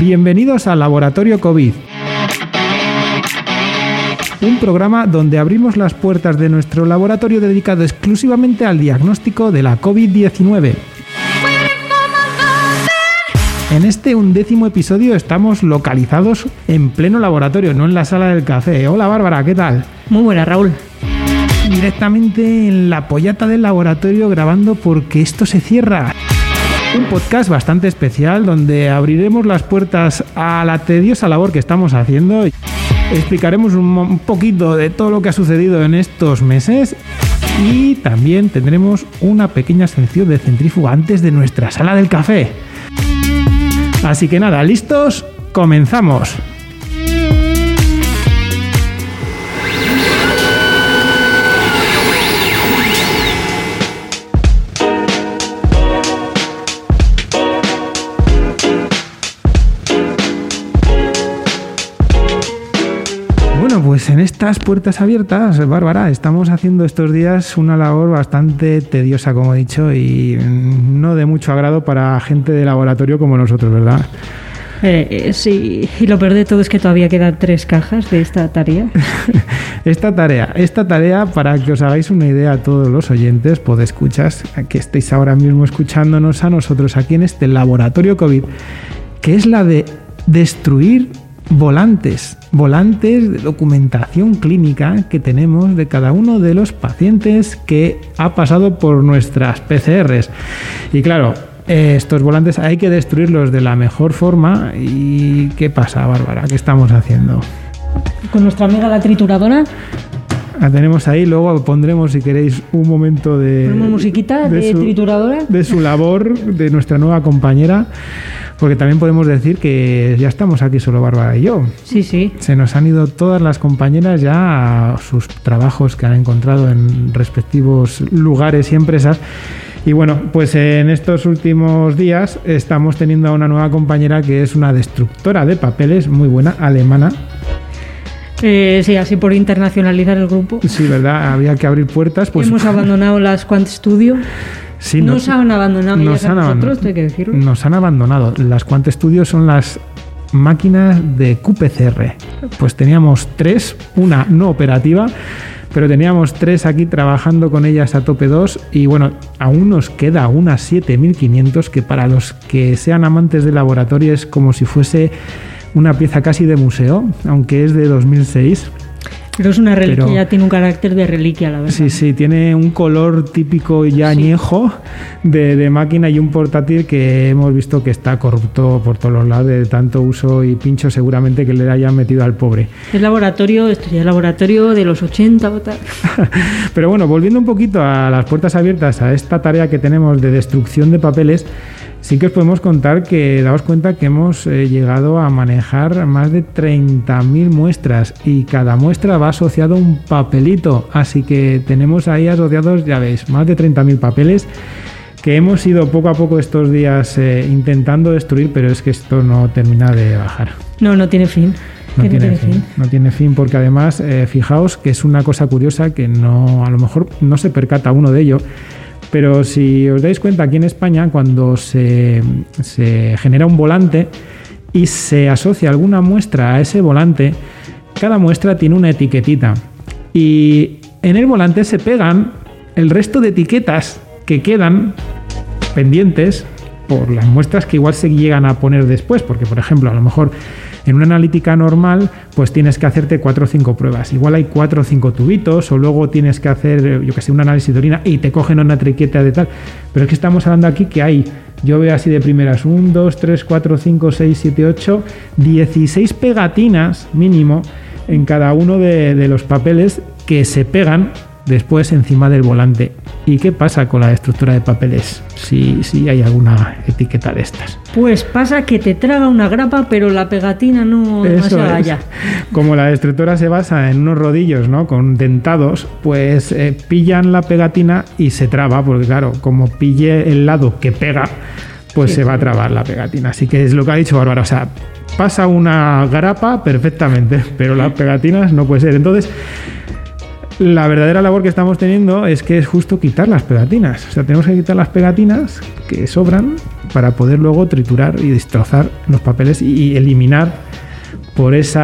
Bienvenidos al Laboratorio COVID. Un programa donde abrimos las puertas de nuestro laboratorio dedicado exclusivamente al diagnóstico de la COVID-19. En este undécimo episodio estamos localizados en pleno laboratorio, no en la sala del café. Hola Bárbara, ¿qué tal? Muy buena, Raúl. Directamente en la pollata del laboratorio grabando porque esto se cierra. Un podcast bastante especial donde abriremos las puertas a la tediosa labor que estamos haciendo. Explicaremos un, poquito de todo lo que ha sucedido en estos meses y también tendremos una pequeña sección de centrífuga antes de nuestra sala del café. Así que nada, ¿listos? Comenzamos. Pues en estas puertas abiertas, Bárbara, estamos haciendo estos días una labor bastante tediosa, como he dicho, y no de mucho agrado para gente de laboratorio como nosotros, ¿verdad? Eh, eh, sí, y lo peor de todo es que todavía quedan tres cajas de esta tarea. Esta tarea, esta tarea, para que os hagáis una idea a todos los oyentes, escuchas que estéis ahora mismo escuchándonos a nosotros aquí en este laboratorio COVID, que es la de destruir volantes, volantes de documentación clínica que tenemos de cada uno de los pacientes que ha pasado por nuestras PCRs. Y claro, eh, estos volantes hay que destruirlos de la mejor forma. ¿Y qué pasa, Bárbara? ¿Qué estamos haciendo? Con nuestra amiga la trituradora, La tenemos ahí, luego pondremos, si queréis, un momento de. ponemos musiquita de, su, trituradora. de su labor, de nuestra nueva compañera, porque también podemos decir que ya estamos aquí solo Bárbara y yo. Sí, sí. Se nos han ido todas las compañeras ya a sus trabajos que han encontrado en respectivos lugares y empresas. Y bueno, pues en estos últimos días estamos teniendo a una nueva compañera que es una destructora de papeles muy buena, alemana, Eh, sí, así por internacionalizar el grupo. Sí, ¿verdad? Había que abrir puertas. Pues Hemos abandonado las Quant Studio. Sí, nos, han abandonado nos han nosotros, abandonado. que decirlo. Nos han abandonado. Las Quant Studios son las máquinas de QPCR. Pues teníamos tres, una no operativa, pero teníamos tres aquí trabajando con ellas a tope 2 y bueno, aún nos queda una 7500 que para los que sean amantes de laboratorio es como si fuese una pieza casi de museo, aunque es de 2006. Pero es una reliquia, Pero- ya tiene un carácter de reliquia, la verdad. Sí, sí, tiene un color típico y Sí. añejo de, de máquina y un portátil que hemos visto que está corrupto por todos los lados de tanto uso y pincho seguramente que le hayan metido al pobre. Es laboratorio, esto ya es laboratorio de los 80 o tal. Pero bueno, volviendo un poquito a las puertas abiertas, a esta tarea que tenemos de destrucción de papeles, sí que os podemos contar que daos cuenta que hemos eh, llegado a manejar más de 30.000 muestras y cada muestra va asociado a un papelito, así que tenemos ahí asociados, ya veis, más de 30.000 papeles que hemos ido poco a poco estos días eh, intentando destruir, pero es que esto no termina de bajar. No, no tiene fin. No tiene, fin, no tiene fin porque además eh, fijaos que es una cosa curiosa que no a lo mejor no se percata uno de ello pero si os dais cuenta aquí en España cuando se, se genera un volante y se asocia alguna muestra a ese volante cada muestra tiene una etiquetita. Y en el volante se pegan el resto de etiquetas que quedan pendientes por las muestras que igual se llegan a poner después, porque por ejemplo, a lo mejor en una analítica normal, pues tienes que hacerte cuatro o cinco pruebas. Igual hay cuatro o cinco tubitos, o luego tienes que hacer, eh, yo que sé, un análisis de orina y te cogen una triqueta de tal. Pero es que estamos hablando aquí que hay, yo veo así de primeras, 1, 2, 3, 4, 5, 6, 7, 8, 16 pegatinas mínimo en cada uno de, de los papeles que se pegan después encima del volante. ¿Y qué pasa con la estructura de papeles? Si, si hay alguna etiqueta de estas. Pues pasa que te traga una grapa, pero la pegatina no Eso demasiada es. ya. Como la estructura se basa en unos rodillos, ¿no? Con dentados, pues eh, pillan la pegatina y se traba, porque claro, como pille el lado que pega, pues Sí, se va a trabar la pegatina. Así que es lo que ha dicho Bárbara. O sea, pasa una grapa perfectamente, pero las pegatinas no puede ser. Entonces, la verdadera labor que estamos teniendo es que es justo quitar las pegatinas. O sea, tenemos que quitar las pegatinas que sobran para poder luego triturar y destrozar los papeles y eliminar por ese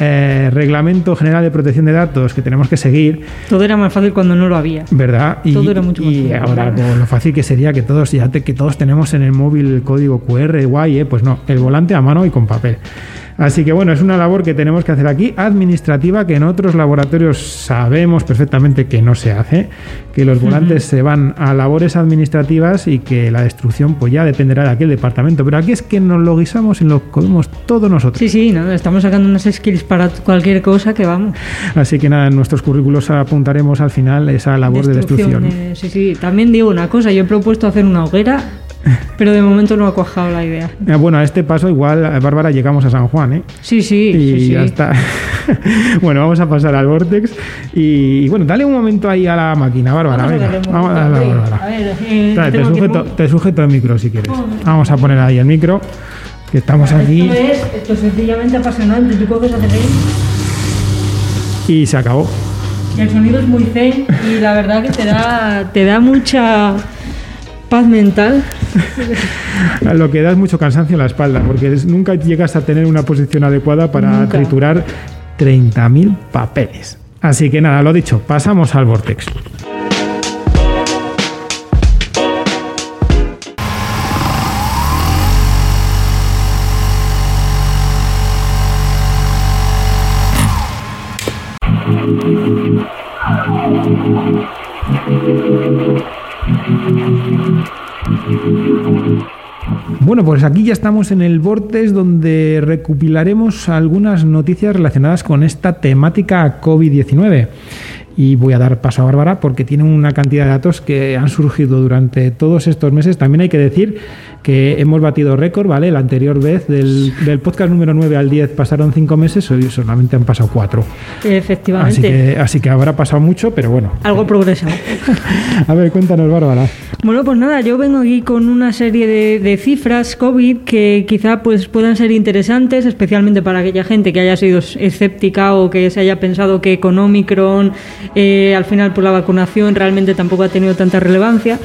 eh, reglamento general de protección de datos que tenemos que seguir. Todo era más fácil cuando no lo había. ¿Verdad? Y, Todo era mucho más y fácil. ahora lo, lo fácil que sería que todos, ya te- que todos tenemos en el móvil el código QR, guay, ¿eh? pues no, el volante a mano y con papel. Así que bueno, es una labor que tenemos que hacer aquí, administrativa, que en otros laboratorios sabemos perfectamente que no se hace, que los volantes se van a labores administrativas y que la destrucción pues ya dependerá de aquel departamento. Pero aquí es que nos lo guisamos y lo comemos todos nosotros. Sí, sí, no, estamos sacando unas skills para cualquier cosa que vamos. Así que nada, en nuestros currículos apuntaremos al final esa labor de destrucción. eh, sí, sí. También digo una cosa, yo he propuesto hacer una hoguera, pero de momento no ha cuajado la idea. Eh, Bueno, a este paso igual, Bárbara, llegamos a San Juan, ¿eh? Sí, sí, y sí, sí. ya está. bueno, vamos a pasar al Vortex. Y, y bueno, dale un momento ahí a la máquina, Bárbara. Vamos a venga. un Vamos a darle a Bárbara. a ver, eh, te, sujeto, un- te sujeto el micro si quieres. Vamos a poner ahí el micro, que estamos aquí Esto es, esto es sencillamente apasionante. Tú coges, ahí, y se acabó. el sonido es muy zen y la verdad que te da, te da mucha paz mental. Lo que da es mucho cansancio en la espalda, porque es- nunca llegas a tener una posición adecuada para Nunca. triturar 30.000 papeles. Así que nada, lo dicho, pasamos al Vortex. Bueno, pues aquí ya estamos en el Vortex donde recopilaremos algunas noticias relacionadas con esta temática COVID-19. Y voy a dar paso a Bárbara porque tiene una cantidad de datos que han surgido durante todos estos meses. También hay que decir que hemos batido récord, ¿vale? La anterior vez del, del podcast número 9 al 10 pasaron 5 meses, hoy solamente han pasado 4. Efectivamente. Así que, así que habrá pasado mucho, pero bueno. Algo progresado. A ver, cuéntanos, Bárbara. Bueno, pues nada, yo vengo aquí con una serie de, de cifras COVID que quizá pues puedan ser interesantes, especialmente para aquella gente que haya sido escéptica o que se haya pensado que con Omicron eh, al final pues la vacunación realmente tampoco ha tenido tanta relevancia.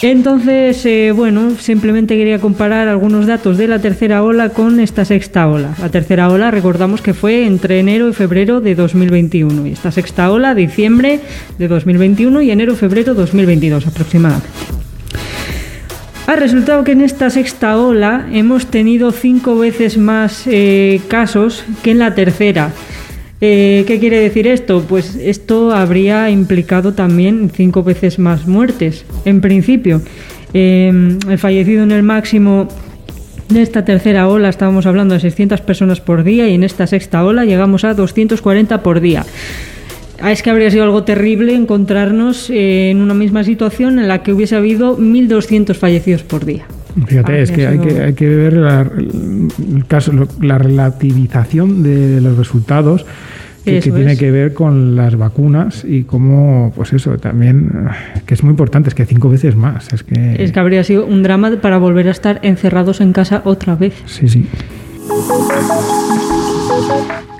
Entonces, eh, bueno, simplemente quería comparar algunos datos de la tercera ola con esta sexta ola. La tercera ola, recordamos que fue entre enero y febrero de 2021 y esta sexta ola, diciembre de 2021 y enero-febrero 2022 aproximadamente. Ha resultado que en esta sexta ola hemos tenido cinco veces más eh, casos que en la tercera. Eh, ¿Qué quiere decir esto? Pues esto habría implicado también cinco veces más muertes. En principio, eh, el fallecido en el máximo de esta tercera ola estábamos hablando de 600 personas por día y en esta sexta ola llegamos a 240 por día. Ah, Es que habría sido algo terrible encontrarnos eh, en una misma situación en la que hubiese habido 1.200 fallecidos por día. Fíjate, Ah, es que eso hay, no- que hay que ver la, el caso, la relativización de los resultados que, tiene que ver con las vacunas y cómo, pues eso, también, ah, que es muy importante, es que cinco veces más. Es que, Es que habría sido un drama para volver a estar encerrados en casa otra vez. Sí, sí.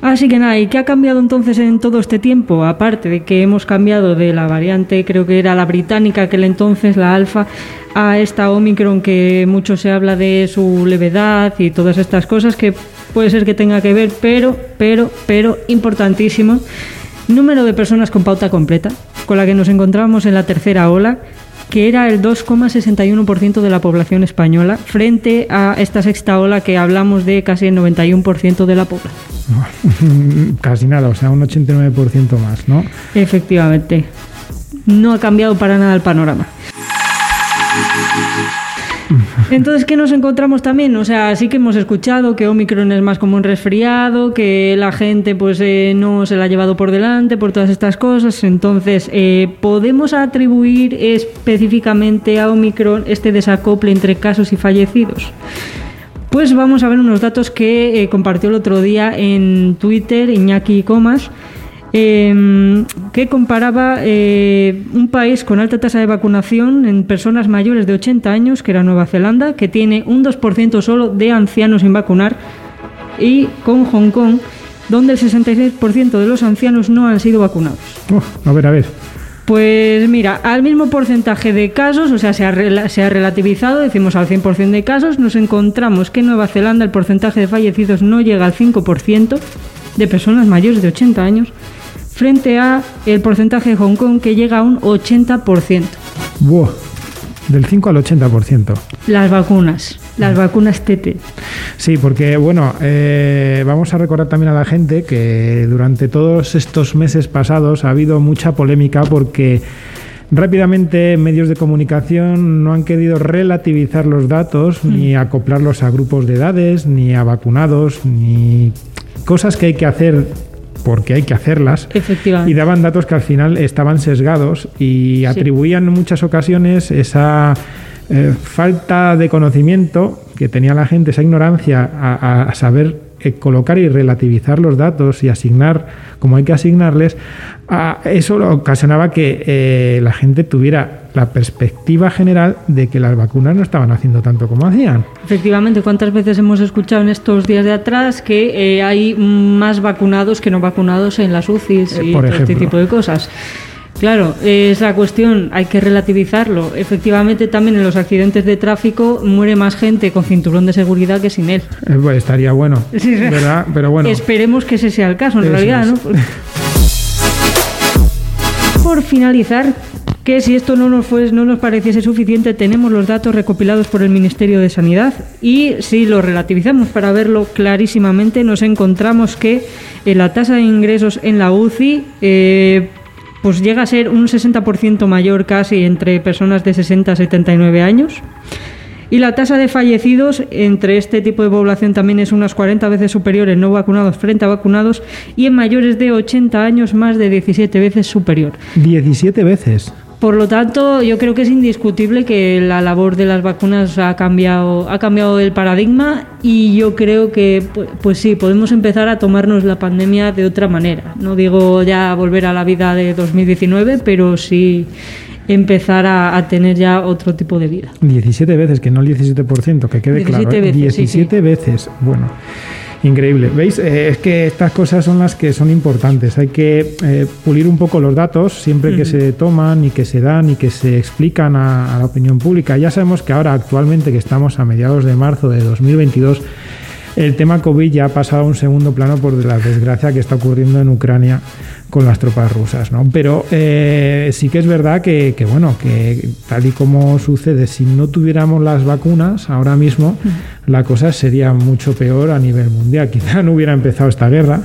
Así que nada, ¿y qué ha cambiado entonces en todo este tiempo? Aparte de que hemos cambiado de la variante, creo que era la británica, aquel entonces, la alfa, a esta Omicron que mucho se habla de su levedad y todas estas cosas que puede ser que tenga que ver, pero, pero, pero, importantísimo, número de personas con pauta completa, con la que nos encontramos en la tercera ola, que era el 2,61% de la población española, frente a esta sexta ola que hablamos de casi el 91% de la población. Casi nada, o sea, un 89% más, ¿no? Efectivamente. No ha cambiado para nada el panorama. Entonces, ¿qué nos encontramos también? O sea, sí que hemos escuchado que Omicron es más como un resfriado, que la gente pues eh, no se la ha llevado por delante por todas estas cosas. Entonces, eh, ¿podemos atribuir específicamente a Omicron este desacople entre casos y fallecidos? Pues vamos a ver unos datos que eh, compartió el otro día en Twitter Iñaki Comas, eh, que comparaba eh, un país con alta tasa de vacunación en personas mayores de 80 años, que era Nueva Zelanda, que tiene un 2% solo de ancianos sin vacunar, y con Hong Kong, donde el 66% de los ancianos no han sido vacunados. Uf, a ver, a ver. Pues mira, al mismo porcentaje de casos, o sea, se ha, se ha relativizado, decimos al 100% de casos, nos encontramos que en Nueva Zelanda el porcentaje de fallecidos no llega al 5% de personas mayores de 80 años, frente a el porcentaje de Hong Kong que llega a un 80%. Buah, del 5 al 80%. Las vacunas, las vacunas TT. Sí, porque bueno, eh, vamos a recordar también a la gente que durante todos estos meses pasados ha habido mucha polémica porque rápidamente medios de comunicación no han querido relativizar los datos ni acoplarlos a grupos de edades, ni a vacunados, ni cosas que hay que hacer porque hay que hacerlas. Y daban datos que al final estaban sesgados y atribuían en muchas ocasiones esa eh, falta de conocimiento que tenía la gente, esa ignorancia a, saber colocar y relativizar los datos y asignar como hay que asignarles, eso ocasionaba que eh, la gente tuviera la perspectiva general de que las vacunas no estaban haciendo tanto como hacían. Efectivamente, ¿cuántas veces hemos escuchado en estos días de atrás que hay más vacunados que no vacunados en las UCIs y todo este tipo de cosas? Claro, es la cuestión, hay que relativizarlo. Efectivamente, también en los accidentes de tráfico muere más gente con cinturón de seguridad que sin él. Eh, pues estaría bueno, ¿verdad? Pero bueno. Esperemos que ese sea el caso, en realidad, ¿no? Por finalizar, que si esto no nos, fue, no nos pareciese suficiente, tenemos los datos recopilados por el Ministerio de Sanidad y si lo relativizamos para verlo clarísimamente, nos encontramos que eh, la tasa de ingresos en la UCI eh, pues llega a ser un 60% mayor casi entre personas de 60 a 79 años. Y la tasa de fallecidos entre este tipo de población también es unas 40 veces superior en no vacunados frente a vacunados y en mayores de 80 años más de 17 veces superior. 17 veces. Por lo tanto, yo creo que es indiscutible que la labor de las vacunas ha cambiado, ha cambiado el paradigma y yo creo que, pues, sí, podemos empezar a tomarnos la pandemia de otra manera. No digo ya volver a la vida de 2019, pero sí empezar a, tener ya otro tipo de vida. 17 veces, que no el 17%, que quede 17 claro. Veces, 17 veces, bueno. Increíble. ¿Veis? Eh, es que estas cosas son las que son importantes. Hay que eh, pulir un poco los datos siempre que se toman y que se dan y que se explican a, la opinión pública. Ya sabemos que ahora, actualmente, que estamos a mediados de marzo de 2022, el tema COVID ya ha pasado a un segundo plano por la desgracia que está ocurriendo en Ucrania con las tropas rusas, ¿no? Pero eh, sí que es verdad que, bueno, que tal y como sucede, si no tuviéramos las vacunas ahora mismo, la cosa sería mucho peor a nivel mundial. Quizá no hubiera empezado esta guerra,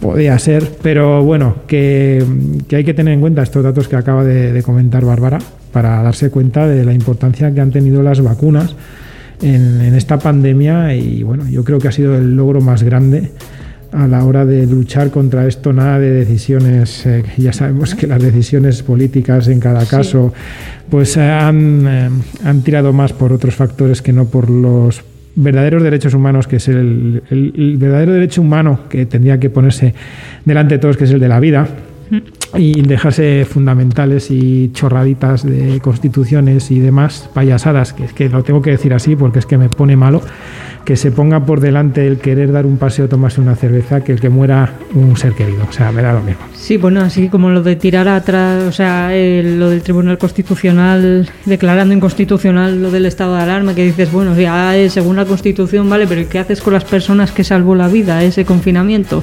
podría ser, pero bueno, que, hay que tener en cuenta estos datos que acaba de, comentar Bárbara para darse cuenta de la importancia que han tenido las vacunas en, en esta pandemia y bueno, yo creo que ha sido el logro más grande a la hora de luchar contra esto. Nada de decisiones, eh, ya sabemos que las decisiones políticas en cada caso pues eh, han, eh, han, tirado más por otros factores que no por los verdaderos derechos humanos, que es el, el, verdadero derecho humano que tendría que ponerse delante de todos, que es el de la vida y dejarse fundamentales y chorraditas de constituciones y demás payasadas, que es que lo tengo que decir así porque es que me pone malo que se ponga por delante el querer dar un paseo, tomarse una cerveza, que el que muera un ser querido. O sea, me da lo mismo. Sí, bueno, así como lo de tirar atrás, o sea, lo del Tribunal Constitucional declarando inconstitucional lo del estado de alarma, que dices, bueno, ya según la Constitución, vale, pero ¿qué haces con las personas que salvó la vida ese confinamiento?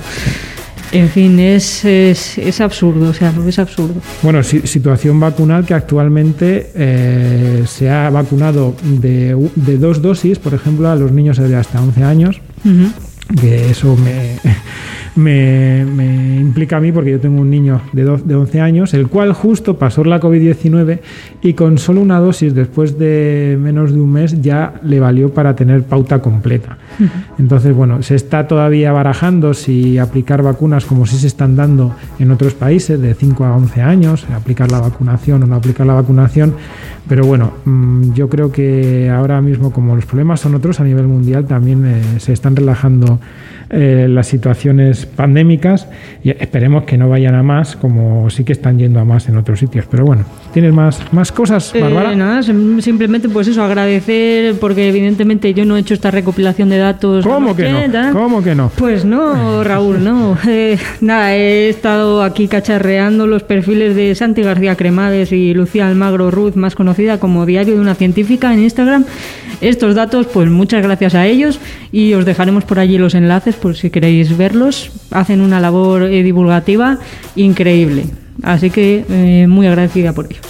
En fin, es, es, absurdo, o sea, es absurdo. Bueno, situación vacunal que actualmente eh, se ha vacunado de, de, dos dosis, por ejemplo, a los niños de hasta 11 años, que eso me me, implica a mí porque yo tengo un niño de, de 11 años, el cual justo pasó la COVID-19 y con solo una dosis después de menos de un mes ya le valió para tener pauta completa. Entonces, bueno, se está todavía barajando si aplicar vacunas como si se están dando en otros países de 5 a 11 años, aplicar la vacunación o no aplicar la vacunación, pero bueno, mm, yo creo que ahora mismo como los problemas son otros a nivel mundial, también eh, se están relajando eh, las situaciones pandémicas y esperemos que no vayan a más como sí que están yendo a más en otros sitios. Pero bueno, ¿Tienes más, más cosas, Eh, Bárbara? nada, sim- simplemente pues eso, agradecer, porque evidentemente yo no he hecho esta recopilación de datos. ¿Cómo que no? tal. ¿Cómo que no? Pues no, Raúl, no. Eh, nada, he estado aquí cacharreando los perfiles de Santi García Cremades y Lucía Almagro Ruz, más conocida como Diario de una Científica en Instagram. Estos datos, pues muchas gracias a ellos y os dejaremos por allí los enlaces por si queréis verlos. Hacen una labor eh, divulgativa increíble. Así que eh, muy agradecida por ellos.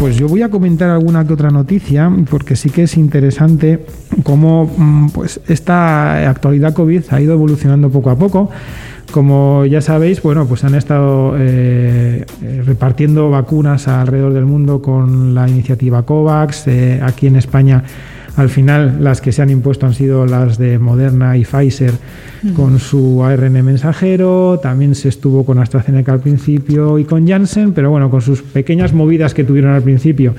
Pues yo voy a comentar alguna que otra noticia, porque sí que es interesante cómo mm, pues, esta actualidad COVID ha ido evolucionando poco a poco. Como ya sabéis, bueno, pues han estado eh, eh, repartiendo vacunas alrededor del mundo con la iniciativa COVAX. Aquí en España, al final, las que se han impuesto han sido las de Moderna y Pfizer con su ARN mensajero. También se estuvo con AstraZeneca al principio y con Janssen, pero bueno, con sus pequeñas movidas que tuvieron al principio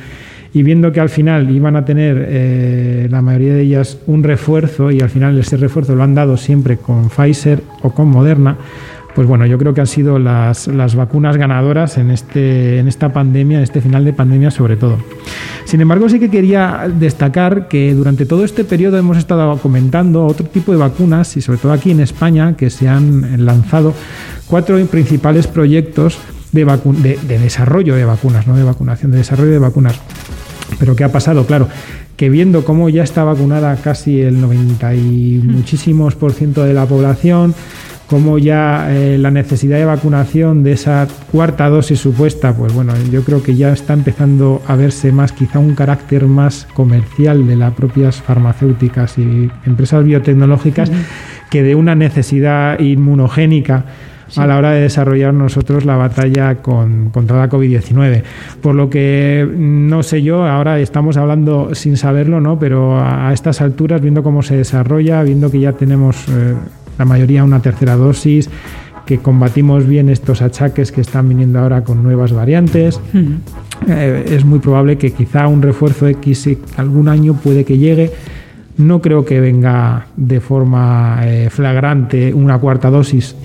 y viendo que al final iban a tener eh, la mayoría de ellas un refuerzo y al final ese refuerzo lo han dado siempre con Pfizer o con Moderna, pues bueno, yo creo que han sido las, las vacunas ganadoras en, este, en esta pandemia, en este final de pandemia sobre todo. Sin embargo, sí que quería destacar que durante todo este periodo hemos estado comentando otro tipo de vacunas y sobre todo aquí en España que se han lanzado cuatro principales proyectos de, de, de desarrollo de vacunas, no de vacunación, de desarrollo de vacunas. Pero ¿qué ha pasado? Claro, que viendo cómo ya está vacunada casi el 90 y muchísimos por ciento de la población, cómo ya eh, la necesidad de vacunación de esa cuarta dosis supuesta, pues bueno, yo creo que ya está empezando a verse más quizá un carácter más comercial de las propias farmacéuticas y empresas biotecnológicas que de una necesidad inmunogénica a la hora de desarrollar nosotros la batalla con, contra la COVID-19. Por lo que, no sé yo, ahora estamos hablando sin saberlo, ¿no? Pero a, a estas alturas, viendo cómo se desarrolla, viendo que ya tenemos eh, la mayoría una tercera dosis, que combatimos bien estos achaques que están viniendo ahora con nuevas variantes, eh, es muy probable que quizá un refuerzo X algún año puede que llegue. No creo que venga de forma eh, flagrante una cuarta dosis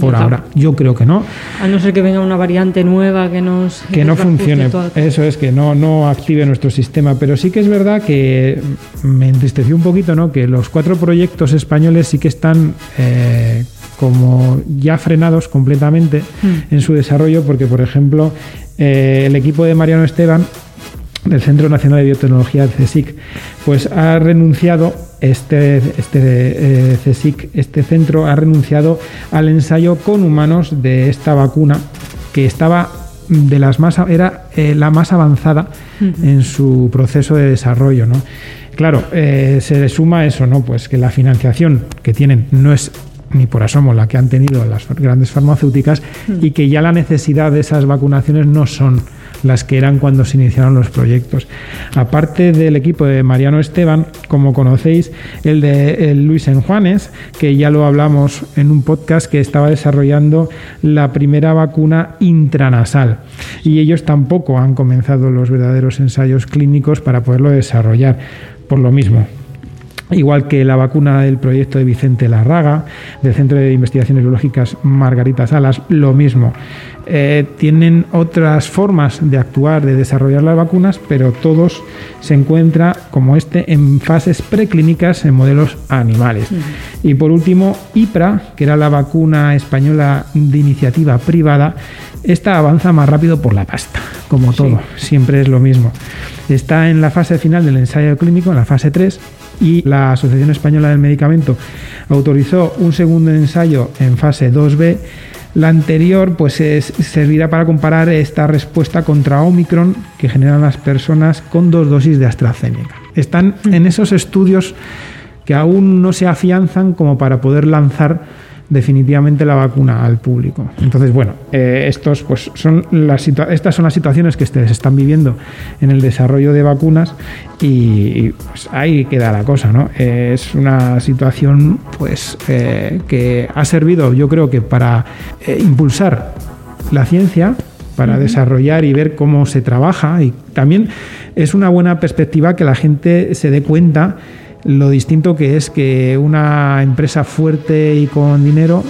por Yo ahora. Yo creo que no. A no ser que venga una variante nueva que nos. Que no funcione. Eso es, que no, no active nuestro sistema. Pero sí que es verdad que me entristeció un poquito, ¿no? Que los cuatro proyectos españoles sí que están eh, como ya frenados completamente Mm. en su desarrollo, porque, por ejemplo, eh, el equipo de Mariano Esteban del Centro Nacional de Biotecnología, el CSIC, pues ha renunciado, este, este eh, CSIC, este centro ha renunciado al ensayo con humanos de esta vacuna que estaba de las más era eh, la más avanzada en su proceso de desarrollo, ¿no? Claro, eh, se le suma eso, ¿no? Pues que la financiación que tienen no es ni por asomo la que han tenido las grandes farmacéuticas y que ya la necesidad de esas vacunaciones no son las que eran cuando se iniciaron los proyectos. Aparte del equipo de Mariano Esteban, como conocéis, el de Luis Enjuanes, que ya lo hablamos en un podcast que estaba desarrollando la primera vacuna intranasal. Y ellos tampoco han comenzado los verdaderos ensayos clínicos para poderlo desarrollar. Por lo mismo, igual que la vacuna del proyecto de Vicente Larraga, del Centro de Investigaciones Biológicas Margarita Salas, lo mismo. Eh, tienen otras formas de actuar, de desarrollar las vacunas, pero todos se encuentran, como este, en fases preclínicas en modelos animales. Y por último, IPRA, que era la vacuna española de iniciativa privada, esta avanza más rápido por la pasta, como todo, siempre es lo mismo. Está en la fase final del ensayo clínico, en la fase 3, y la Asociación Española del Medicamento autorizó un segundo ensayo en fase 2B. La anterior pues es- servirá para comparar esta respuesta contra Omicron que generan las personas con dos dosis de AstraZeneca. Están en esos estudios que aún no se afianzan como para poder lanzar definitivamente la vacuna al público. Entonces, bueno, eh, estos, pues, son las estas son las situaciones que se están viviendo en el desarrollo de vacunas y, y, pues, ahí queda la cosa, ¿no? Eh, es una situación pues, eh, que ha servido, yo creo que para impulsar la ciencia, para desarrollar y ver cómo se trabaja y también es una buena perspectiva que la gente se dé cuenta lo distinto que es que una empresa fuerte y con dinero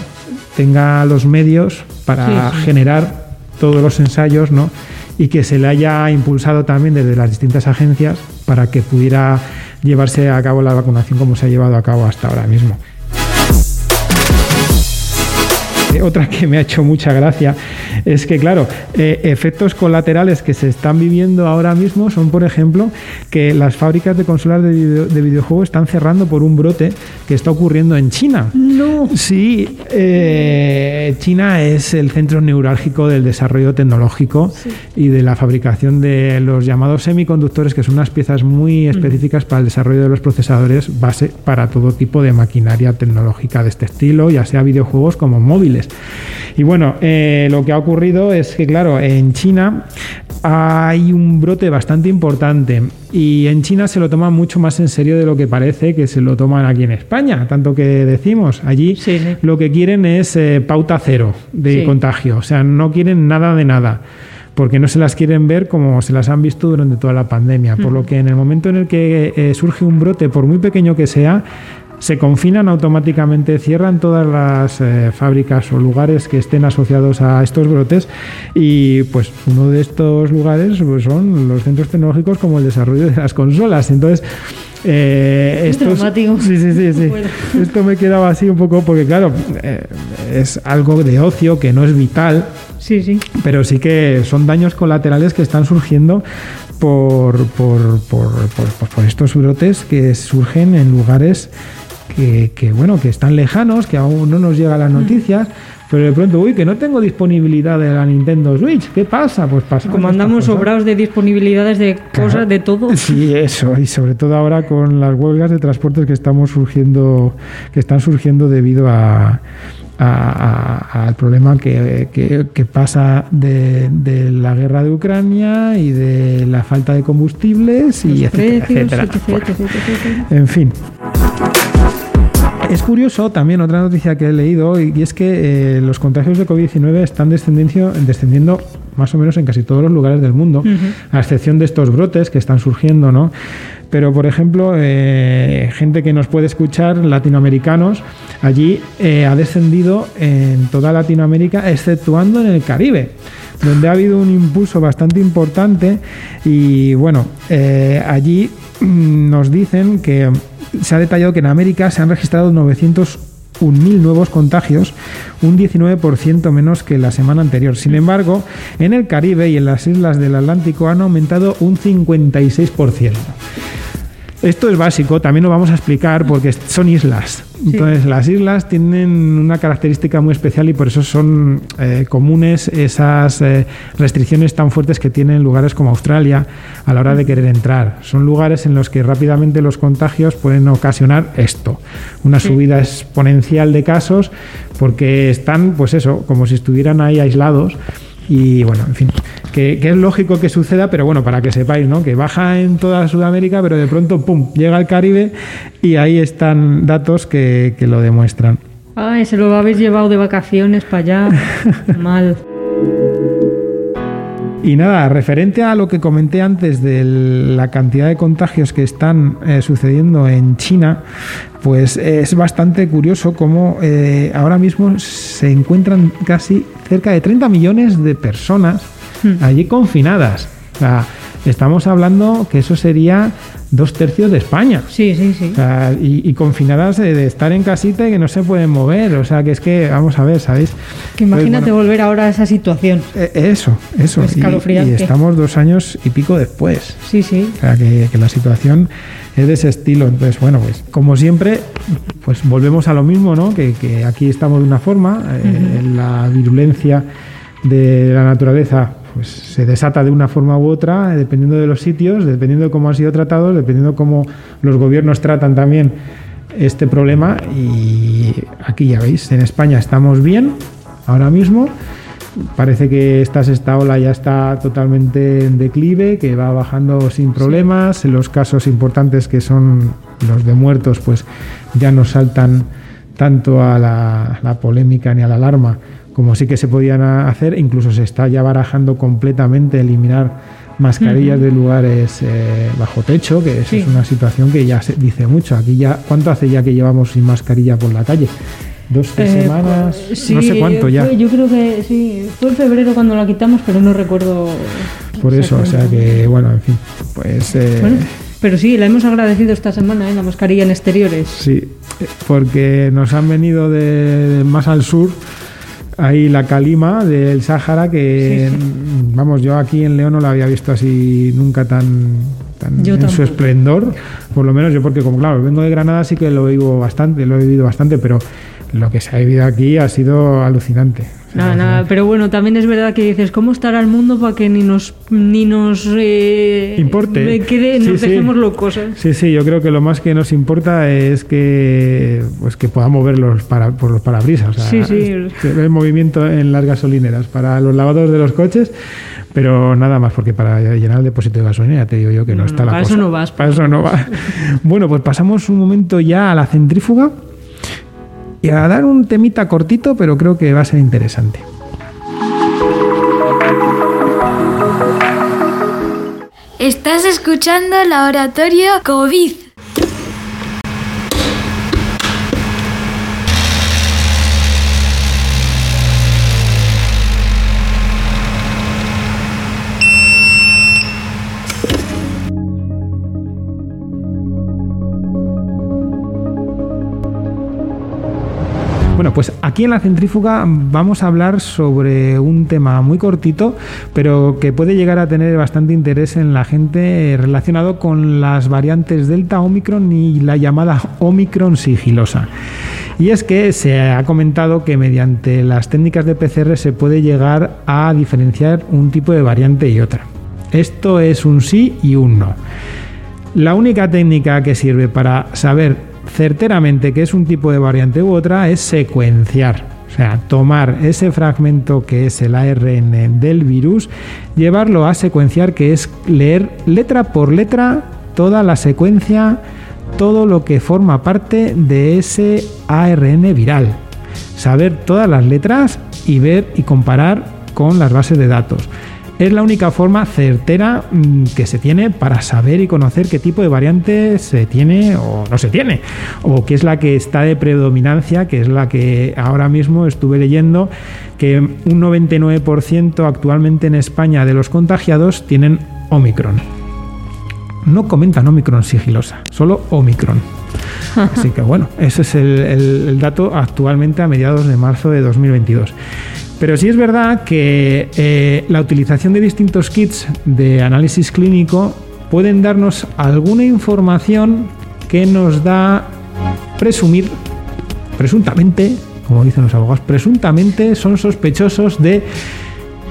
tenga los medios para generar todos los ensayos, ¿no? Y que se le haya impulsado también desde las distintas agencias para que pudiera llevarse a cabo la vacunación como se ha llevado a cabo hasta ahora mismo. Otra que me ha hecho mucha gracia es que, claro, eh, efectos colaterales que se están viviendo ahora mismo son, por ejemplo, que las fábricas de consolas de, videojuegos están cerrando por un brote que está ocurriendo en China. No. Sí, eh, China es el centro neurálgico del desarrollo tecnológico y de la fabricación de los llamados semiconductores, que son unas piezas muy específicas para el desarrollo de los procesadores base para todo tipo de maquinaria tecnológica de este estilo, ya sea videojuegos como móviles. Y bueno, eh, lo que ha ocurrido es que, claro, en China hay un brote bastante importante y en China se lo toman mucho más en serio de lo que parece que se lo toman aquí en España, tanto que decimos, allí lo que quieren es eh, pauta cero de contagio, o sea, no quieren nada de nada porque no se las quieren ver como se las han visto durante toda la pandemia. Por lo que en el momento en el que eh, surge un brote, por muy pequeño que sea, se confinan automáticamente, cierran todas las eh, fábricas o lugares que estén asociados a estos brotes y pues uno de estos lugares pues, son los centros tecnológicos como el desarrollo de las consolas. Entonces, eh, esto, sí, sí, sí, sí. esto me quedaba así un poco porque claro, eh, es algo de ocio que no es vital. Sí, sí. Pero sí que son daños colaterales que están surgiendo por, por, por, por estos brotes que surgen en lugares que, bueno, que están lejanos, que aún no nos llegan las noticias, pero de pronto, uy, que no tengo disponibilidad de la Nintendo Switch, ¿qué pasa? Pues pasa. Como andamos sobrados de disponibilidades de cosas, de todo. Sí, eso, y sobre todo ahora con las huelgas de transportes que estamos surgiendo, que están surgiendo debido a, al problema que, que, pasa de, de, la guerra de Ucrania y de la falta de combustibles y etcétera, En fin. Es curioso también otra noticia que he leído y es que eh, los contagios de COVID-19 están descendiendo, descendiendo más o menos en casi todos los lugares del mundo, a excepción de estos brotes que están surgiendo, ¿no? Pero, por ejemplo, eh, gente que nos puede escuchar, latinoamericanos, allí eh, ha descendido en toda Latinoamérica, exceptuando en el Caribe donde ha habido un impulso bastante importante y bueno, allí mm, nos dicen que se ha detallado que en América se han registrado 901.000 nuevos contagios, un 19% menos que la semana anterior. Sin embargo, en el Caribe y en las islas del Atlántico han aumentado un 56%. Esto es básico, también lo vamos a explicar porque son islas. Entonces, las islas tienen una característica muy especial y por eso son eh, comunes esas eh, restricciones tan fuertes que tienen lugares como Australia a la hora de querer entrar. Son lugares en los que rápidamente los contagios pueden ocasionar esto, una subida exponencial de casos porque están, pues eso, como si estuvieran ahí aislados y bueno, en fin, que, es lógico que suceda, pero bueno, para que sepáis, ¿no? Que baja en toda Sudamérica, pero de pronto, ¡pum!, llega al Caribe y ahí están datos que, que lo demuestran. Ay, se lo habéis llevado de vacaciones para allá. Mal. Y nada, referente a lo que comenté antes de la cantidad de contagios que están eh, sucediendo en China, pues es bastante curioso cómo eh, ahora mismo se encuentran casi cerca de 30 millones de personas. allí confinadas. O sea, estamos hablando que eso sería dos tercios de España. Sí, sí, sí. y, confinadas de, estar en casita y que no se pueden mover. O sea, que es que, vamos a ver, ¿sabéis? Que imagínate pues, volver ahora a esa situación. Eh, eso, eso. Y, y, estamos dos años y pico después. Sí, sí. O sea, que, la situación es de ese estilo. Entonces, bueno, pues como siempre, pues volvemos a lo mismo, ¿no? Que, aquí estamos de una forma, eh, la virulencia de la naturaleza pues se desata de una forma u otra, dependiendo de los sitios, dependiendo de cómo han sido tratados, dependiendo de cómo los gobiernos tratan también este problema. Y aquí ya veis, en España estamos bien ahora mismo. Parece que esta sexta ola ya está totalmente en declive, que va bajando sin problemas. Los casos importantes que son los de muertos, pues ya no saltan tanto a la, la polémica ni a la alarma como sí que se podían hacer, incluso se está ya barajando completamente eliminar mascarillas de lugares eh, bajo techo, que eso es una situación que ya se dice mucho. Aquí ya, ¿cuánto hace ya que llevamos sin mascarilla por la calle? dos tres Eh, semanas, pues, sí, no sé cuánto ya. fue- yo creo que sí, fue en febrero cuando la quitamos, pero no recuerdo. Por eso, o sea que, bueno, en fin, pues... eh, Bueno, pero sí, la hemos agradecido esta semana, ¿eh? la mascarilla en exteriores. Sí, porque nos han venido de más al sur, ahí la calima del Sáhara, que Sí, vamos, yo aquí en León no la había visto así nunca tan, tan Yo en su esplendor, por lo menos yo porque como claro, vengo de Granada sí que lo vivo bastante, lo he vivido bastante, pero lo que se ha vivido aquí ha sido alucinante. Nada, nada, pero bueno, también es verdad que dices, ¿cómo estará el mundo para que ni nos ni nos eh, Importe. quede, Sí, nos sí. dejemos locos? ¿eh? Sí, sí, yo creo que lo más que nos importa es que pues que podamos ver los para, por los parabrisas. O sea, Sí, sí. El movimiento en las gasolineras para los lavados de los coches, pero nada más, porque para llenar el depósito de gasolina ya te digo yo que no, No, está no, la para cosa. eso no vas, Para eso no va. bueno, pues pasamos un momento ya a la centrífuga y a dar un temita cortito, pero creo que va a ser interesante. Estás escuchando Laboratorio COVID. Bueno, pues aquí en la centrífuga vamos a hablar sobre un tema muy cortito, pero que puede llegar a tener bastante interés en la gente relacionado con las variantes Delta, Omicron y la llamada Omicron sigilosa. Y es que se ha comentado que mediante las técnicas de PCR se puede llegar a diferenciar un tipo de variante y otra. Esto es un sí y un no. La única técnica que sirve para saber certeramente que es un tipo de variante u otra es secuenciar. O sea, tomar ese fragmento que es el ARN del virus, llevarlo a secuenciar, que es leer letra por letra toda la secuencia, todo lo que forma parte de ese ARN viral. Saber todas las letras y ver y comparar con las bases de datos. Es la única forma certera mm, que se tiene para saber y conocer qué tipo de variante se tiene o no se tiene, o qué es la que está de predominancia, que es la que ahora mismo estuve leyendo, que un 99% actualmente en España de los contagiados tienen Omicron. No comentan Omicron sigilosa, solo Omicron. Así que bueno, ese es el, el- el dato actualmente a mediados de marzo de 2022. Pero sí es verdad que eh, la utilización de distintos kits de análisis clínico pueden darnos alguna información que nos da presumir, presuntamente, como dicen los abogados, presuntamente son sospechosos de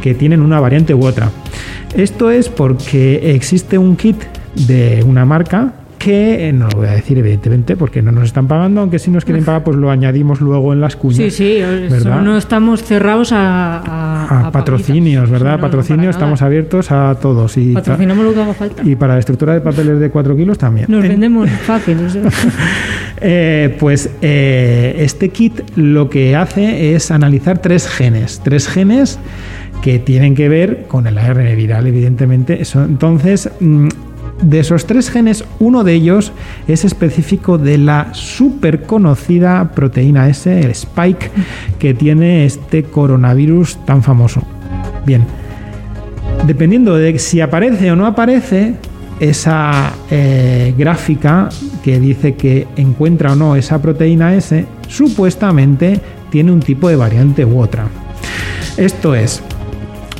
que tienen una variante u otra. Esto es porque existe un kit de una marca que eh, no lo voy a decir evidentemente porque no nos están pagando, aunque si nos quieren pagar pues lo añadimos luego en las cuñas. Sí, sí, ¿verdad? no estamos cerrados a, a- patrocinios. ¿verdad? No, no, patrocinios, nada. estamos abiertos a todos. Y, Patrocinamos lo que haga falta. y para la estructura de papeles de 4 kilos también. Nos En- vendemos fácil. Eh, pues eh, este kit lo que hace es analizar tres genes, tres genes que tienen que ver con el ARN viral, evidentemente. Eso- entonces, mm, de esos tres genes, uno de ellos es específico de la súper conocida proteína S, el spike, que tiene este coronavirus tan famoso. Bien, dependiendo de si aparece o no aparece esa eh, gráfica que dice que encuentra o no esa proteína S, supuestamente tiene un tipo de variante u otra. Esto es,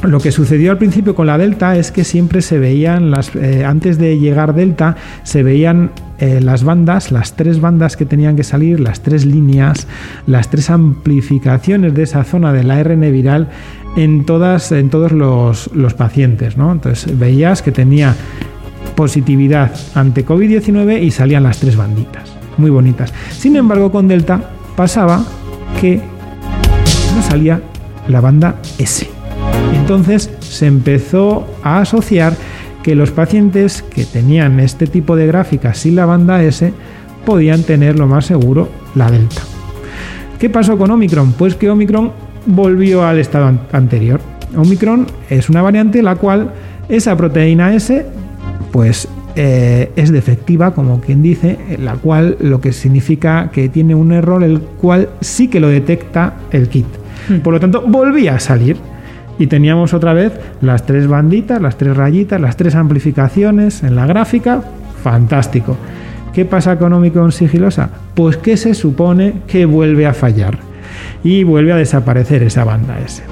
lo que sucedió al principio con la Delta es que siempre se veían las eh, antes de llegar Delta se veían eh, las bandas, las tres bandas que tenían que salir, las tres líneas, las tres amplificaciones de esa zona del ARN viral en todas en todos los, los pacientes, ¿no? Entonces veías que tenía positividad ante COVID-19 y salían las tres banditas, muy bonitas. Sin embargo, con Delta pasaba que no salía la banda S. Entonces se empezó a asociar que los pacientes que tenían este tipo de gráficas sin la banda S podían tener lo más seguro la delta. ¿Qué pasó con Omicron? Pues que Omicron volvió al estado an- anterior. Omicron es una variante la cual esa proteína S pues eh, es defectiva, como quien dice, la cual lo que significa que tiene un error el cual sí que lo detecta el kit. Hmm. Por lo tanto, volvía a salir. Y teníamos otra vez las tres banditas, las tres rayitas, las tres amplificaciones en la gráfica. Fantástico. ¿Qué pasa con Omicron sigilosa? Pues que se supone que vuelve a fallar y vuelve a desaparecer esa banda S.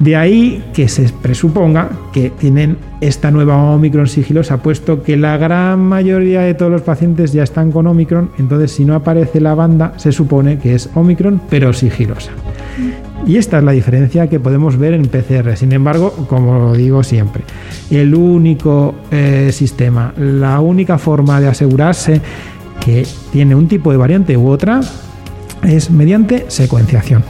De ahí que se presuponga que tienen esta nueva Omicron sigilosa, puesto que la gran mayoría de todos los pacientes ya están con Omicron, entonces si no aparece la banda se supone que es Omicron pero sigilosa. Y esta es la diferencia que podemos ver en PCR. Sin embargo, como digo siempre, el único eh, sistema, la única forma de asegurarse que tiene un tipo de variante u otra es mediante secuenciación.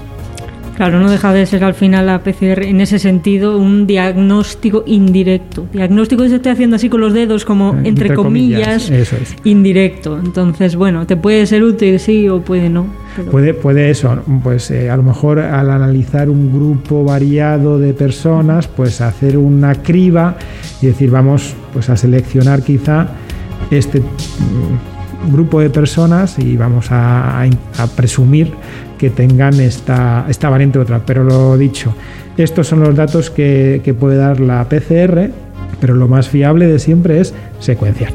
Claro, no deja de ser al final la PCR en ese sentido un diagnóstico indirecto. Diagnóstico que se estoy haciendo así con los dedos, como Eh, entre, entre comillas, comillas, eso es. indirecto. Entonces, bueno, te puede ser útil, sí, o puede no. pero- Puede, puede eso, pues eh, a lo mejor al analizar un grupo variado de personas, pues hacer una criba y decir, vamos pues a seleccionar quizá este mm, grupo de personas y vamos a, a- a presumir que tengan esta, esta variante otra. Pero lo dicho, estos son los datos que, que puede dar la PCR, pero lo más fiable de siempre es secuenciar.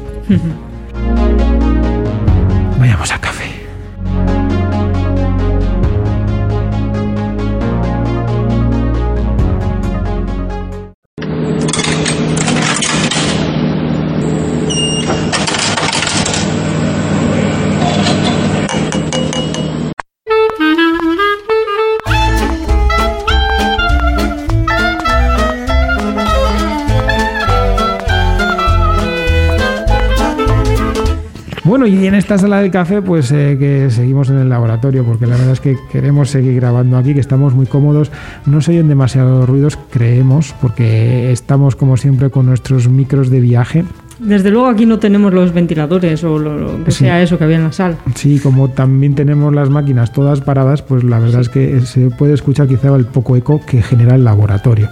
Y en esta sala del café, pues eh, que seguimos en el laboratorio, porque la verdad es que queremos seguir grabando aquí, que estamos muy cómodos. No se oyen demasiados ruidos, creemos, porque estamos como siempre con nuestros micros de viaje. Desde luego aquí no tenemos los ventiladores o lo, lo que Sí. sea eso que había en la sala. Sí, como también tenemos las máquinas todas paradas, pues la verdad es que se puede escuchar quizá el poco eco que genera el laboratorio.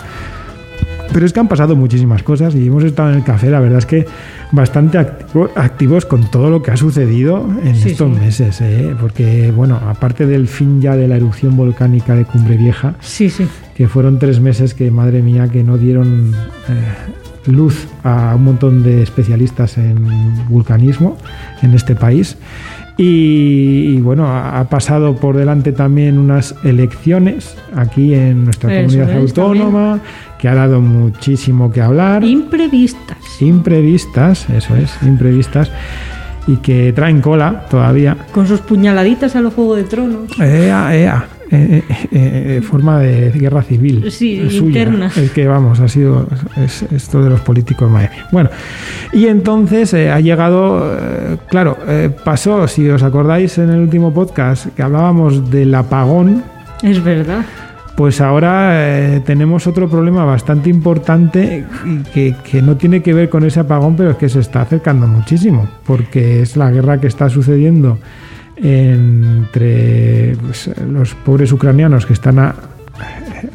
Pero es que han pasado muchísimas cosas y hemos estado en el café, la verdad es que bastante activo- activos con todo lo que ha sucedido en Sí, estos sí. meses, ¿eh? porque bueno, aparte del fin ya de la erupción volcánica de Cumbre Vieja, Sí, sí. que fueron tres meses que, madre mía, que no dieron eh, luz a un montón de especialistas en vulcanismo en este país. Y, y, bueno, ha, ha pasado por delante también unas elecciones aquí en nuestra Eso comunidad autónoma, que ha dado muchísimo que hablar. Imprevistas. imprevistas, eso es, imprevistas, y que traen cola todavía. Con sus puñaladitas a los Juego de Tronos. Ea, ea, eh, eh, eh, forma de guerra civil. Sí, suya. interna. Es que vamos, ha sido es- esto de los políticos, madre mía. Bueno, y entonces eh, ha llegado, eh, claro, eh, pasó, si os acordáis en el último podcast que hablábamos del apagón, Es verdad. pues ahora tenemos otro problema bastante importante y que, que no tiene que ver con ese apagón, pero es que se está acercando muchísimo, porque es la guerra que está sucediendo entre pues, los pobres ucranianos que están a-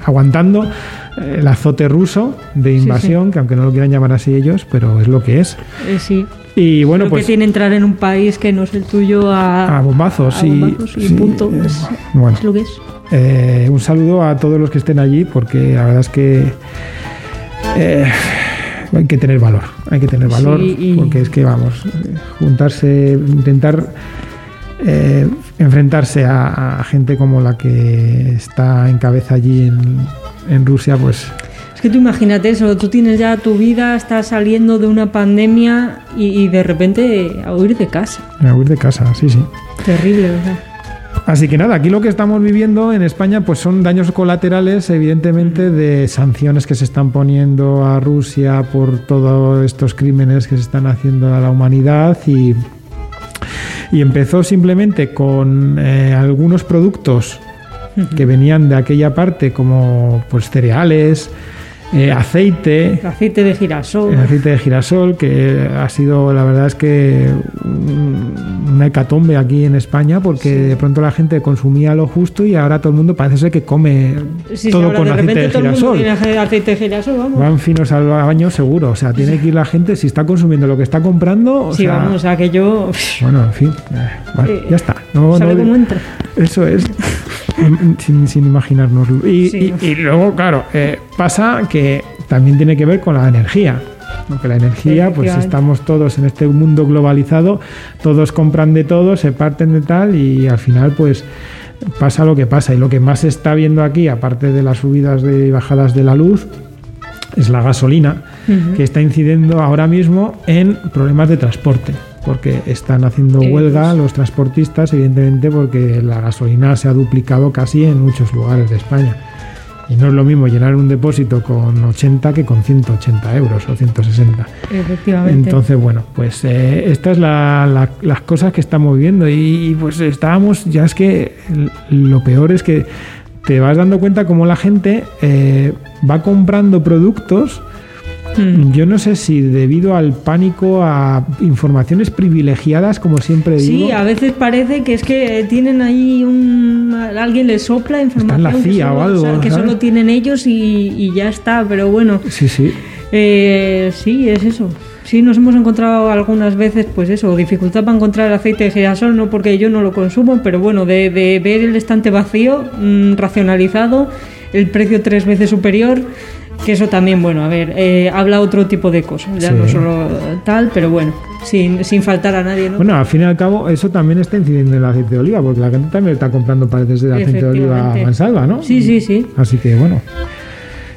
aguantando eh, el azote ruso de sí. invasión, que aunque no lo quieran llamar así ellos, pero es lo que es. Eh, sí. Y bueno, Lo pues que tiene entrar en un país que no es el tuyo a, a bombazos, a bombazos y punto. eh, Es, bueno. es lo que es. Eh, un saludo a todos los que estén allí, porque la verdad es que hay que tener valor, hay que tener valor, Sí, y- porque es que vamos, juntarse, intentar eh, enfrentarse a, a gente como la que está en cabeza allí en, en Rusia, pues Es que tú imagínate eso, tú tienes ya tu vida, estás saliendo de una pandemia y, y de repente a huir de casa. a huir de casa, sí, sí. Terrible, ¿verdad? Así que nada, aquí lo que estamos viviendo en España pues son daños colaterales evidentemente de sanciones que se están poniendo a Rusia por todos estos crímenes que se están haciendo a la humanidad y, y empezó simplemente con eh, algunos productos que venían de aquella parte como pues cereales, eh, aceite, El aceite de girasol. el aceite de girasol, que ha sido, la verdad es que un- una hecatombe aquí en España, porque de pronto la gente consumía lo justo y ahora todo el mundo parece ser que come Sí, todo con de aceite de todo el mundo girasol. tiene ace- aceite de girasol, vamos. Van finos al baño seguro, o sea, tiene que ir la gente, si está consumiendo lo que está comprando, o sí, sea, vamos, o sea que yo. bueno, en fin, eh, vale, Eh, ya está. No, ¿Sabe no- cómo entra? Eso es, sin, sin imaginárnoslo. Y, Sí. y- y luego, claro, eh, pasa que también tiene que ver con la energía. Porque la energía, pues estamos todos en este mundo globalizado, todos compran de todo, se parten de tal y al final, pues pasa lo que pasa. Y lo que más se está viendo aquí, aparte de las subidas y bajadas de la luz, es la gasolina, que está incidiendo ahora mismo en problemas de transporte, porque están haciendo huelga pues- los transportistas, evidentemente, porque la gasolina se ha duplicado casi en muchos lugares de España. Y no es lo mismo llenar un depósito con 80 que con 180 euros o 160. Efectivamente. Entonces, bueno, pues eh, estas son las cosas que estamos viendo y, y, pues estábamos, ya es que lo peor es que te vas dando cuenta cómo la gente eh, va comprando productos, Mm. yo no sé si debido al pánico, a informaciones privilegiadas, como siempre digo. Sí, a veces parece que es que tienen ahí un. Alguien les sopla información. en la que CIA solo- o algo, que ¿sabes? solo tienen ellos y, y ya está, pero bueno. Sí, sí. Eh, sí, es eso. Sí, nos hemos encontrado algunas veces, pues eso, dificultad para encontrar aceite de girasol, no porque yo no lo consumo, pero bueno, de, de ver el estante vacío, mm, racionalizado, el precio tres veces superior, que eso también, bueno, a ver, eh, habla otro tipo de cosas, ya Sí. no solo tal, pero bueno, sin, sin faltar a nadie, ¿no? Bueno, al fin y al cabo, eso también está incidiendo en el aceite de oliva, porque la gente también está comprando paredes de aceite de oliva mansalva, ¿no? Sí, sí, sí. Así que bueno.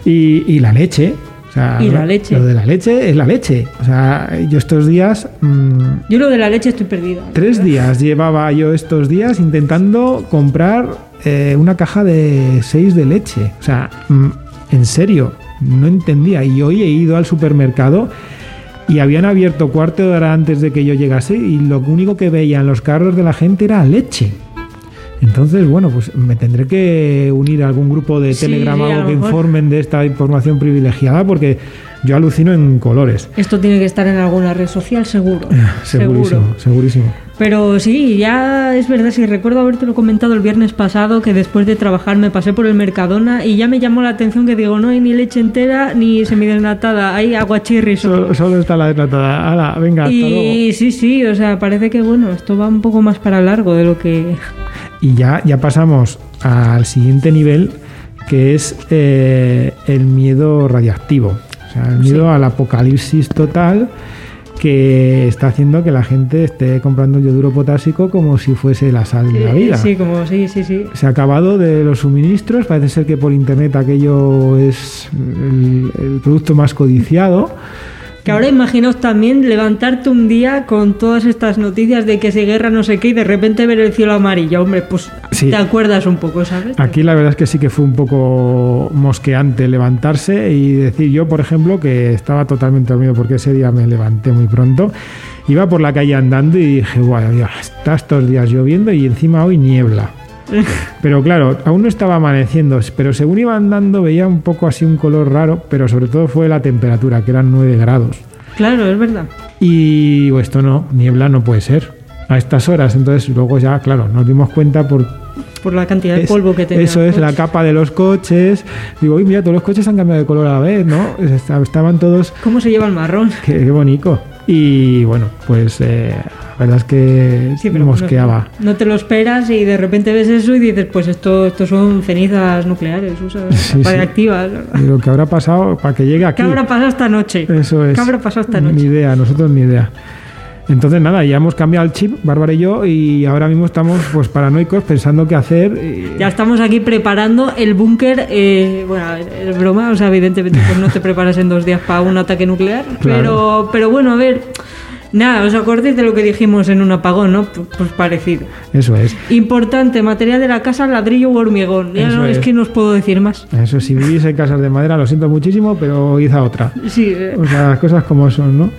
Y, y la leche. O sea, Y la leche. Lo de la leche es la leche. O sea, yo estos días. mm, Yo lo de la leche estoy perdida. tres días llevaba yo estos días intentando comprar eh, una caja de seis de leche. O sea, mm, en serio, no entendía. Y hoy he ido al supermercado y habían abierto cuarto de hora antes de que yo llegase y lo único que veía en los carros de la gente era leche. Entonces, bueno, pues me tendré que unir a algún grupo de Sí, Telegram algo que informen de esta información privilegiada porque yo alucino en colores. Esto tiene que estar en alguna red social, seguro. Segurísimo, seguro. segurísimo. Pero sí, ya es verdad, sí, recuerdo habértelo comentado el viernes pasado, que después de trabajar me pasé por el Mercadona y ya me llamó la atención que digo, no hay ni leche entera ni semidesnatada, hay aguachirri solo. Solo, solo está la desnatada. Hala, venga, hasta luego. Y sí, sí, o sea, parece que bueno, esto va un poco más para largo de lo que... Y ya, ya pasamos al siguiente nivel, que es eh, el miedo radiactivo. O sea, el miedo al apocalipsis total que está haciendo que la gente esté comprando yoduro potásico como si fuese la sal de la vida. Sí, como sí, sí, sí. Se ha acabado de los suministros, parece ser que por internet aquello es el, el producto más codiciado. Que ahora imaginaos también levantarte un día con todas estas noticias de que se guerra no sé qué y de repente ver el cielo amarillo. Hombre, pues Sí. te acuerdas un poco, ¿sabes? Aquí la verdad es que sí que fue un poco mosqueante levantarse y decir yo, por ejemplo, que estaba totalmente dormido porque ese día me levanté muy pronto. Iba por la calle andando y dije, guau, está estos días lloviendo y encima hoy niebla. Pero claro, aún no estaba amaneciendo, pero según iba andando veía un poco así un color raro, pero sobre todo fue la temperatura, que eran 9 grados. Claro, es verdad. Y esto no, niebla no puede ser a estas horas. Entonces luego ya, claro, nos dimos cuenta por Por la cantidad de es- polvo que tenía. Eso es, la capa de los coches. Digo, uy, mira, todos los coches han cambiado de color a la vez, ¿no? Esta- Estaban todos. ¿Cómo se lleva el marrón? Qué, qué bonito. Y bueno, pues eh, la verdad es que Sí, pero mosqueaba. No, te lo esperas y de repente ves eso y dices, pues esto, esto son cenizas nucleares, Sí, sí. radiactivas. Y lo que habrá pasado para que llegue aquí. ¿Qué habrá pasado esta noche? Eso es. ¿Qué habrá pasado esta Ni noche? idea, nosotros ni idea. Entonces nada, ya hemos cambiado el chip, Bárbara y yo, y ahora mismo estamos pues paranoicos pensando qué hacer. y- Ya estamos aquí preparando el búnker. eh, bueno, a ver, es broma, o sea, evidentemente pues no te preparas en dos días para un ataque nuclear. Claro. Pero, pero bueno, a ver, nada, os acordáis de lo que dijimos en un apagón, ¿no? Pues, parecido. Eso es. Importante, material de la casa, ladrillo o hormigón. Ya Eso no es. es. que no os puedo decir más. Eso, si vivís en casas de madera, lo siento muchísimo, pero a otra. Sí, eh, O sea, las cosas como son, ¿no?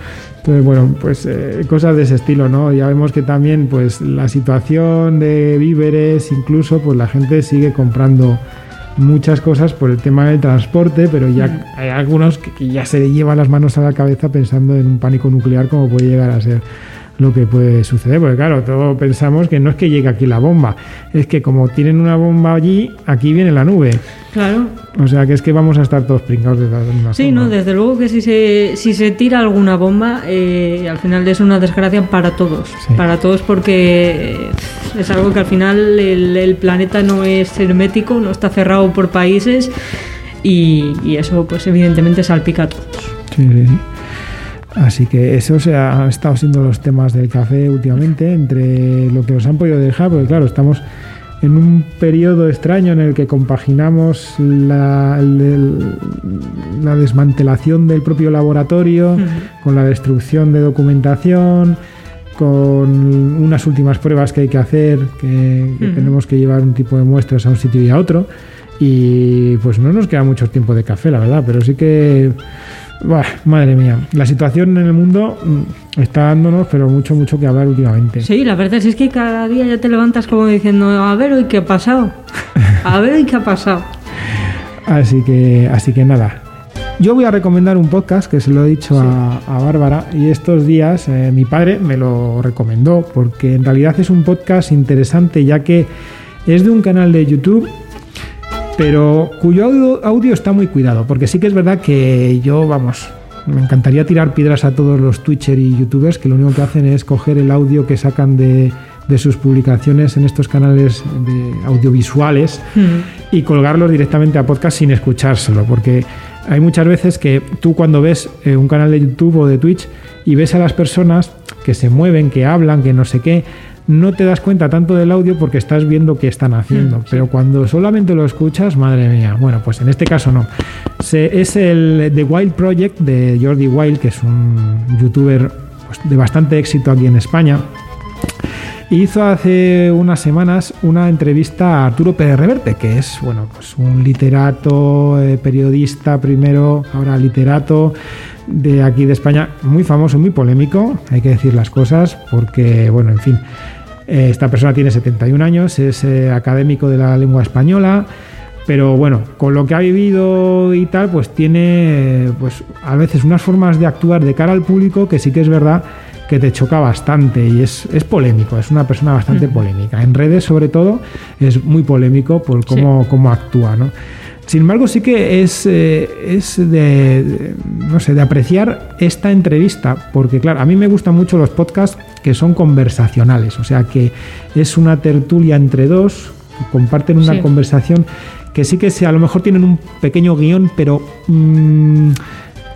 Entonces, bueno, pues eh, cosas de ese estilo, ¿no? Ya vemos que también, pues, la situación de víveres, incluso, pues la gente sigue comprando muchas cosas por el tema del transporte, pero ya hay algunos que, que ya se llevan las manos a la cabeza pensando en un pánico nuclear como puede llegar a ser lo que puede suceder, porque claro, todos pensamos que no es que llegue aquí la bomba, es que como tienen una bomba allí, aquí viene la nube. Claro. O sea que es que vamos a estar todos pringados de la misma Sí, forma. no, desde luego que si se, si se tira alguna bomba, eh, al final es una desgracia para todos. Sí. Para todos porque eh, es algo que al final el, el planeta no es hermético, no está cerrado por países y, y eso pues evidentemente salpica a todos. Sí, sí, sí. Así que eso se ha- han estado siendo los temas del café últimamente, entre lo que nos han podido dejar, porque claro, estamos en un periodo extraño en el que compaginamos la, el- el- la desmantelación del propio laboratorio con la destrucción de documentación, con unas últimas pruebas que hay que hacer, que, tenemos que llevar un tipo de muestras a un sitio y a otro. Y pues no nos queda mucho tiempo de café, la verdad, pero sí que Buah, madre mía, la situación en el mundo mm, está dándonos, pero mucho, mucho que hablar últimamente. Sí, la verdad es que cada día ya te levantas como diciendo, a ver hoy qué ha pasado. A ver hoy qué ha pasado. Así que, así que nada. Yo voy a recomendar un podcast que se lo he dicho a, a Bárbara y estos días eh, mi padre me lo recomendó porque en realidad es un podcast interesante ya que es de un canal de YouTube pero cuyo audio, audio está muy cuidado porque sí que es verdad que yo, vamos, me encantaría tirar piedras a todos los Twitcher y YouTubers que lo único que hacen es coger el audio que sacan de, de sus publicaciones en estos canales de audiovisuales y colgarlos directamente a podcast sin escuchárselo, porque hay muchas veces que tú cuando ves eh, un canal de YouTube o de Twitch y ves a las personas que se mueven, que hablan, que no sé qué, no te das cuenta tanto del audio porque estás viendo qué están haciendo, pero cuando solamente lo escuchas, madre mía, bueno, pues en este caso no. Se- es el The Wild Project de Jordi Wild, que es un youtuber pues, de bastante éxito aquí en España, hizo hace unas semanas una entrevista a Arturo Pérez Reverte, que es bueno, pues un literato, eh, periodista primero, ahora literato de aquí de España, muy famoso, muy polémico, hay que decir las cosas, porque bueno, en fin, esta persona tiene 71 años, es eh, académico de la lengua española. Pero bueno, con lo que ha vivido y tal, pues tiene eh, pues a veces unas formas de actuar de cara al público que sí que es verdad que te choca bastante y es, es polémico, es una persona bastante polémica. En redes sobre todo es muy polémico por cómo, cómo actúa, ¿no? Sin embargo, sí que es, eh, es de, no sé, de apreciar esta entrevista, porque claro, a mí me gustan mucho los podcasts que son conversacionales, o sea que es una tertulia entre dos, que comparten una Sí. conversación que sí que se, a lo mejor tienen un pequeño guion, pero mm,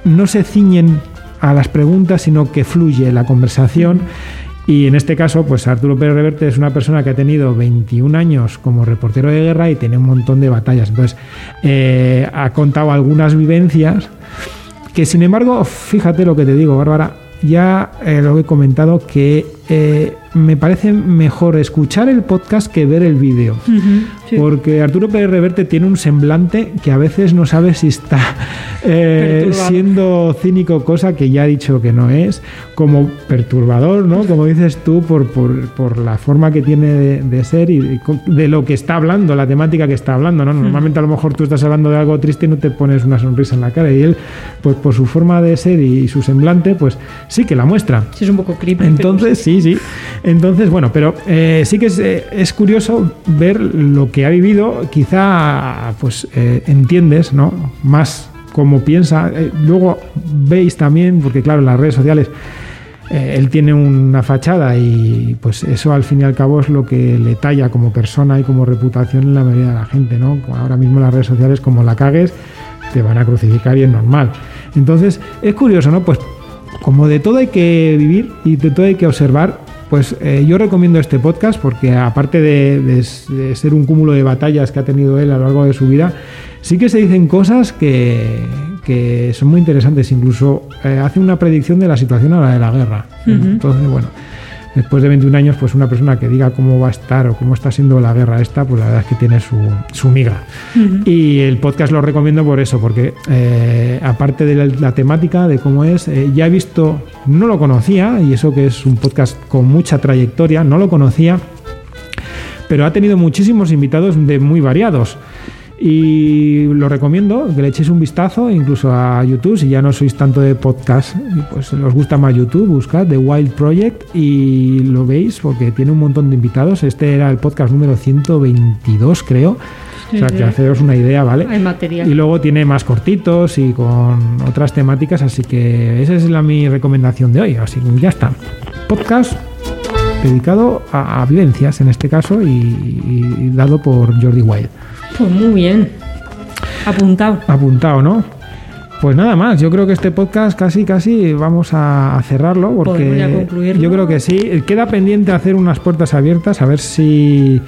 no se ciñen a las preguntas, sino que fluye la conversación. Y en este caso, pues Arturo Pérez Reverte es una persona que ha tenido 21 años como reportero de guerra y tiene un montón de batallas. Entonces, eh, ha contado algunas vivencias que, sin embargo, fíjate lo que te digo, Bárbara, ya eh, lo he comentado, que eh, me parece mejor escuchar el podcast que ver el vídeo. Sí. Porque Arturo Pérez Reverte tiene un semblante que a veces no sabe si está eh, siendo cínico, cosa que ya ha dicho que no es, como perturbador, ¿no? Como dices tú, por, por, por la forma que tiene de, de ser y de lo que está hablando, la temática que está hablando, ¿no? Normalmente a lo mejor tú estás hablando de algo triste y no te pones una sonrisa en la cara y él, pues por su forma de ser y su semblante, pues sí que la muestra. Sí, es un poco creepy. Entonces, sí, sí. Entonces, bueno, pero eh, sí que es, eh, es curioso ver lo que ha vivido. Quizá, pues, eh, entiendes, ¿no? Más cómo piensa. Luego veis también, porque claro, las redes sociales él tiene una fachada y pues eso al fin y al cabo es lo que le talla como persona y como reputación en la mayoría de la gente, ¿no? Ahora mismo las redes sociales, como la cagues, te van a crucificar y es normal. Entonces, es curioso, ¿no? Pues como de todo hay que vivir y de todo hay que observar, pues eh, yo recomiendo este podcast porque aparte de, de s- de ser un cúmulo de batallas que ha tenido él a lo largo de su vida, sí que se dicen cosas que, que son muy interesantes. Incluso eh, hace una predicción de la situación ahora de la guerra. Entonces, bueno, después de 21 años, pues una persona que diga cómo va a estar o cómo está siendo la guerra esta, pues la verdad es que tiene su, su miga. Y el podcast lo recomiendo por eso, porque eh, aparte de la, la temática, de cómo es, eh, ya he visto, no lo conocía, y eso que es un podcast con mucha trayectoria, no lo conocía, pero ha tenido muchísimos invitados de muy variados. Y lo recomiendo, que le echéis un vistazo, incluso a YouTube, si ya no sois tanto de podcast, pues os gusta más YouTube, buscad The Wild Project y lo veis porque tiene un montón de invitados. Este era el podcast número 122, creo. O sea, que haceros una idea, ¿vale? Hay material. Y luego tiene más cortitos y con otras temáticas, así que esa es la mi recomendación de hoy. Así que ya está. Podcast dedicado a, a vivencias en este caso y, y dado por Jordi Wild. Pues muy bien. Apuntado. Apuntado, ¿no? Pues nada más, yo creo que este podcast casi casi vamos a cerrarlo porque yo creo que sí. Queda pendiente hacer unas puertas abiertas, a ver si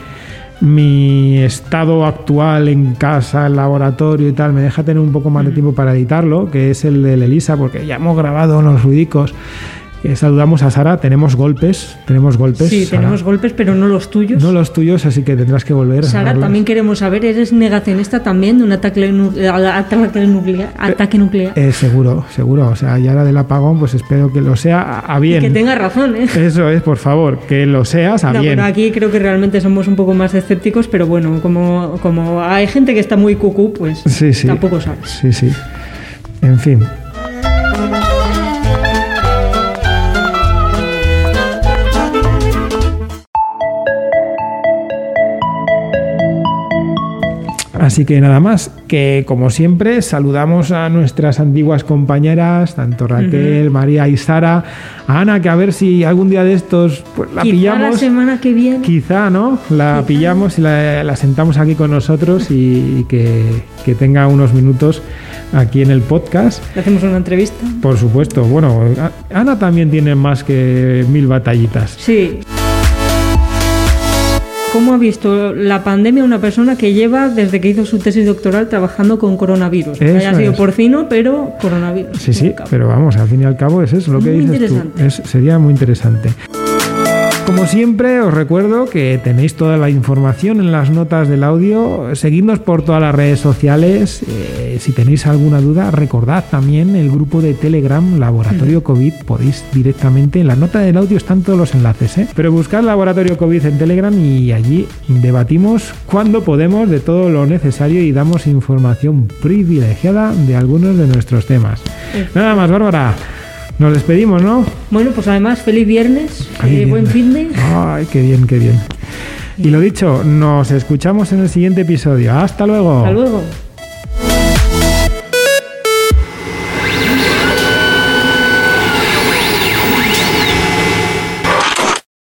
mi estado actual en casa, el laboratorio y tal, me deja tener un poco más de tiempo para editarlo, que es el del Elisa, porque ya hemos grabado unos ruidicos. Eh, saludamos a Sara, tenemos golpes, tenemos golpes. Sí, Sara. tenemos golpes, pero no los tuyos. No los tuyos, así que tendrás que volver. Sara, también queremos saber, ¿eres negacionista también de un ataque, nu- eh, ataque nuclear? Ataque nuclear? Eh, seguro, seguro. O sea, ya la del apagón, pues espero que lo sea a, a Y bien. que tenga razón, ¿eh? Eso es, por favor, que lo seas a No, bien. pero aquí creo que realmente somos un poco más escépticos, pero bueno, como, como hay gente que está muy cucú, pues Sí, sí. tampoco sabes. Sí, sí. En fin. Así que nada más, que como siempre saludamos a nuestras antiguas compañeras, tanto Raquel, María y Sara, a Ana, que a ver si algún día de estos pues, la Quizá pillamos. la semana que viene. Quizá, ¿no? La pillamos y la, la sentamos aquí con nosotros y, y que, que tenga unos minutos aquí en el podcast. Le hacemos una entrevista. Por supuesto, bueno, Ana también tiene más que mil batallitas. Sí. ¿Cómo ha visto la pandemia una persona que lleva desde que hizo su tesis doctoral trabajando con coronavirus? Que haya sido es. porcino, pero coronavirus. Sí, sí, pero vamos, al fin y al cabo es eso lo que Muy dices tú. Es- sería muy interesante. Como siempre, os recuerdo que tenéis toda la información en las notas del audio. Seguidnos por todas las redes sociales. Eh, si tenéis alguna duda, recordad también el grupo de Telegram Laboratorio COVID. Podéis directamente, en la nota del audio están todos los enlaces. ¿eh? Pero buscad Laboratorio COVID en Telegram y allí debatimos cuando podemos de todo lo necesario y damos información privilegiada de algunos de nuestros temas. Nada más, Bárbara. Nos despedimos, ¿no? Bueno, pues además, feliz viernes, eh, buen fin de. Ay, qué bien, qué bien. Y lo dicho, nos escuchamos en el siguiente episodio. Hasta luego. Hasta luego.